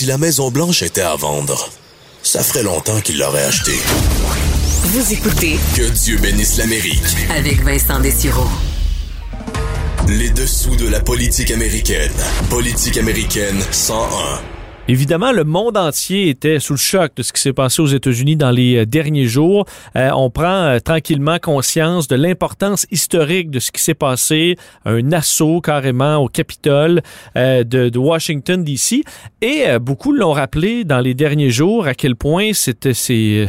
Si la Maison Blanche était à vendre, ça ferait longtemps qu'il l'aurait achetée. Vous écoutez Que Dieu bénisse l'Amérique. avec Vincent Dessureau. Les dessous de la politique américaine. Politique américaine 101. Évidemment, le monde entier était sous le choc de ce qui s'est passé aux États-Unis dans les euh, derniers jours. Euh, on prend euh, tranquillement conscience de l'importance historique de ce qui s'est passé, un assaut carrément au Capitole euh, de, de Washington D.C. Et euh, beaucoup l'ont rappelé dans les derniers jours à quel point c'était c'est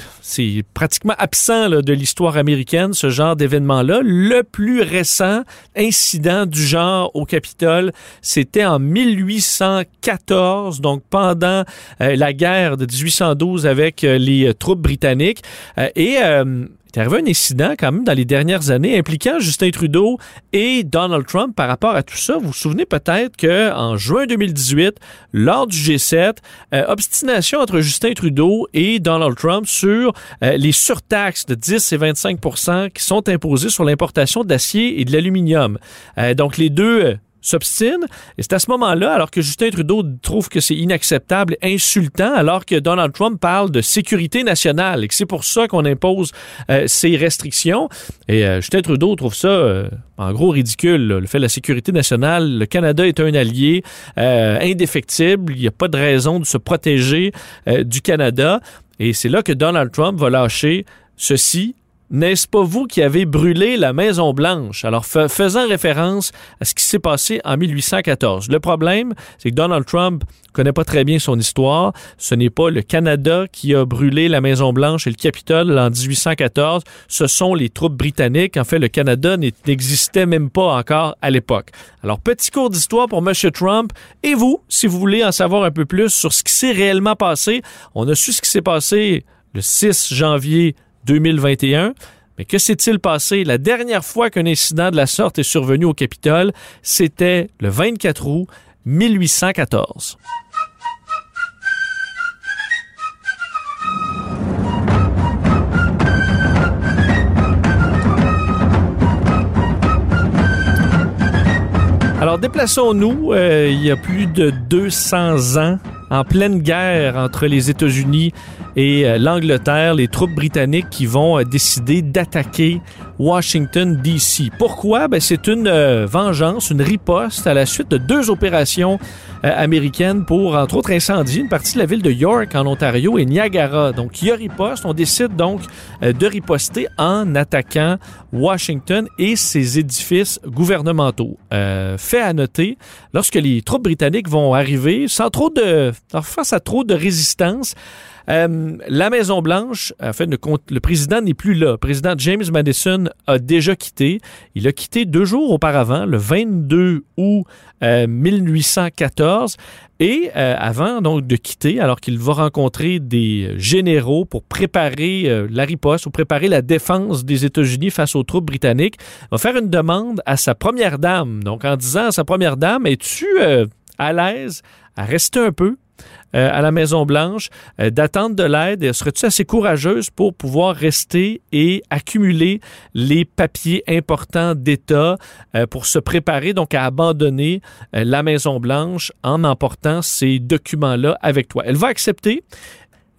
pratiquement absent là, de l'histoire américaine ce genre d'événement-là. Le plus récent incident du genre au Capitole, c'était en 1814, donc pendant euh, la guerre de 1812 avec euh, les euh, troupes britanniques. Et il est arrivé un incident quand même dans les dernières années impliquant Justin Trudeau et Donald Trump par rapport à tout ça. Vous vous souvenez peut-être que en juin 2018, lors du G7, euh, obstination entre Justin Trudeau et Donald Trump sur les surtaxes de 10 et 25% qui sont imposées sur l'importation d'acier et de l'aluminium. Donc les deux s'obstine. Et c'est à ce moment-là, alors que Justin Trudeau trouve que c'est inacceptable, insultant, alors que Donald Trump parle de sécurité nationale et que c'est pour ça qu'on impose euh, ces restrictions. Et euh, Justin Trudeau trouve ça, euh, en gros, ridicule. Le fait de la sécurité nationale, le Canada est un allié indéfectible. Il n'y a pas de raison de se protéger du Canada. Et c'est là que Donald Trump va lâcher ceci n'est-ce pas vous qui avez brûlé la Maison Blanche? Alors, fa- faisant référence à ce qui s'est passé en 1814. Le problème, c'est que Donald Trump connaît pas très bien son histoire. Ce n'est pas le Canada qui a brûlé la Maison Blanche et le Capitole en 1814. Ce sont les troupes britanniques. En fait, le Canada n'existait même pas encore à l'époque. Alors, petit cours d'histoire pour M. Trump. Et vous, si vous voulez en savoir un peu plus sur ce qui s'est réellement passé, on a su ce qui s'est passé le 6 janvier 2021. Mais que s'est-il passé? La dernière fois qu'un incident de la sorte est survenu au Capitole, c'était le 24 août 1814. Alors déplaçons-nous. Euh, il y a plus de 200 ans, en pleine guerre entre les États-Unis et euh, l'Angleterre, les troupes britanniques qui vont euh, décider d'attaquer Washington, D.C. Pourquoi? Ben, c'est une euh, vengeance, une riposte à la suite de deux opérations euh, américaines pour, entre autres, incendier une partie de la ville de York en Ontario et Niagara. Donc, il y a riposte. On décide donc euh, de riposter en attaquant Washington et ses édifices gouvernementaux. Fait à noter, lorsque les troupes britanniques vont arriver, sans trop de, face à trop de résistance, euh, la Maison Blanche, en fait, le, président n'est plus là. Le président James Madison a déjà quitté. Il a quitté deux jours auparavant, le 22 août euh, 1814. Et euh, avant donc de quitter, alors qu'il va rencontrer des généraux pour préparer euh, la riposte ou préparer la défense des États-Unis face aux troupes britanniques, va faire une demande à sa première dame. Donc en disant à sa première dame, es-tu euh, à l'aise à rester un peu euh, à la Maison Blanche, euh, d'attendre de l'aide. Serais-tu assez courageuse pour pouvoir rester et accumuler les papiers importants d'État euh, pour se préparer donc à abandonner la Maison Blanche en emportant ces documents-là avec toi? Elle va accepter.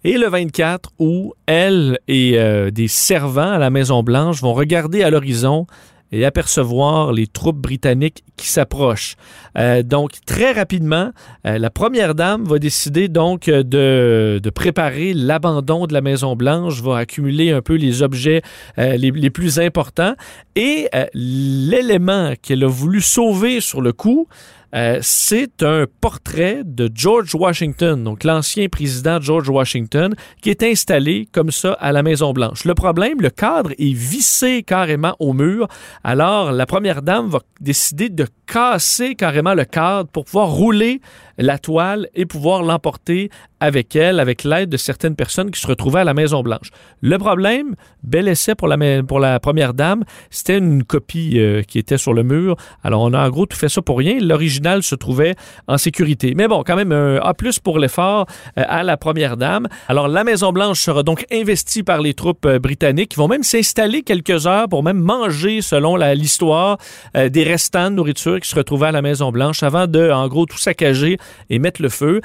Et le 24 où elle et des servants à la Maison Blanche vont regarder à l'horizon et apercevoir les troupes britanniques qui s'approchent. Euh, donc, très rapidement, euh, la première dame va décider donc euh, de, de préparer l'abandon de la Maison-Blanche, va accumuler un peu les objets les, les plus importants. Et l'élément qu'elle a voulu sauver sur le coup, euh, c'est un portrait de George Washington, donc l'ancien président George Washington, qui est installé comme ça à la Maison-Blanche. Le problème, le cadre est vissé carrément au mur. Alors, la première dame va décider de casser carrément le cadre pour pouvoir rouler la toile et pouvoir l'emporter avec elle, avec l'aide de certaines personnes qui se retrouvaient à la Maison-Blanche. Le problème, bel essai pour la, première dame, c'était une copie euh, qui était sur le mur. Alors, on a en gros tout fait ça pour rien. L'original se trouvait en sécurité. Mais bon, quand même, un A plus pour l'effort euh, à la première dame. Alors, la Maison-Blanche sera donc investie par les troupes euh, britanniques qui vont même s'installer quelques heures pour même manger, selon l'histoire, des restants de nourriture qui se retrouvaient à la Maison-Blanche avant de, en gros, tout saccager et mettre le feu.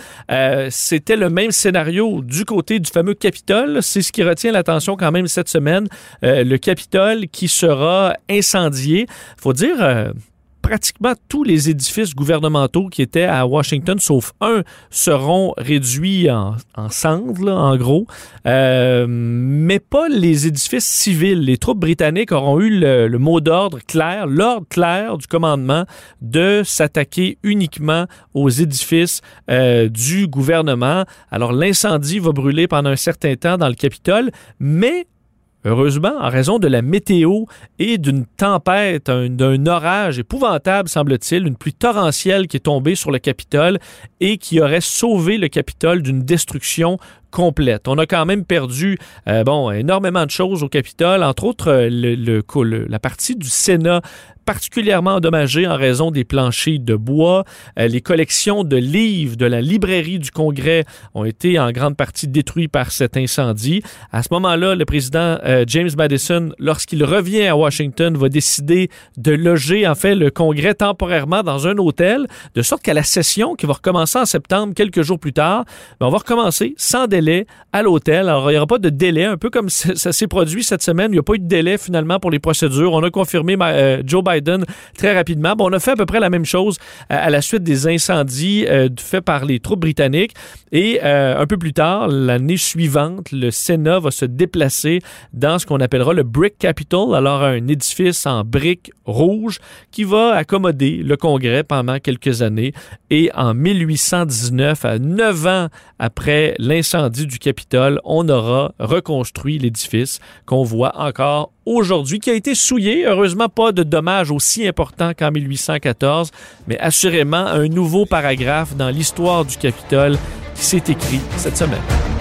c'était le même scénario du côté du fameux Capitole. C'est ce qui retient l'attention quand même cette semaine. le Capitole qui sera incendié. Faut dire, euh, pratiquement tous les édifices gouvernementaux qui étaient à Washington, sauf un, seront réduits en, cendres, en gros, euh, mais pas les édifices civils. Les troupes britanniques auront eu le, mot d'ordre clair, l'ordre clair du commandement de s'attaquer uniquement aux édifices euh, du gouvernement. Alors l'incendie va brûler pendant un certain temps dans le Capitole, mais Heureusement, en raison de la météo et d'une tempête, d'un orage épouvantable, semble-t-il, une pluie torrentielle qui est tombée sur le Capitole et qui aurait sauvé le Capitole d'une destruction complète. On a quand même perdu euh, bon énormément de choses au Capitole, entre autres euh, la partie du Sénat particulièrement endommagée en raison des planchers de bois. Euh, les collections de livres de la librairie du Congrès ont été en grande partie détruites par cet incendie. À ce moment-là, le président James Madison, lorsqu'il revient à Washington, va décider de loger en fait le Congrès temporairement dans un hôtel, de sorte qu'à la session qui va recommencer en septembre, quelques jours plus tard, ben, on va recommencer sans délai à l'hôtel. Alors, il n'y aura pas de délai, un peu comme ça, s'est produit cette semaine. Il n'y a pas eu de délai finalement pour les procédures. On a confirmé euh, Joe Biden très rapidement. Bon, on a fait à peu près la même chose euh, à la suite des incendies euh, faits par les troupes britanniques. Et un peu plus tard, l'année suivante, le Sénat va se déplacer dans ce qu'on appellera le Brick Capitol, alors un édifice en briques rouges qui va accommoder le Congrès pendant quelques années. Et en 1819, à neuf ans après l'incendie, du Capitole, on aura reconstruit l'édifice qu'on voit encore aujourd'hui, qui a été souillé. Heureusement, pas de dommages aussi importants qu'en 1814, mais assurément un nouveau paragraphe dans l'histoire du Capitole qui s'est écrit cette semaine.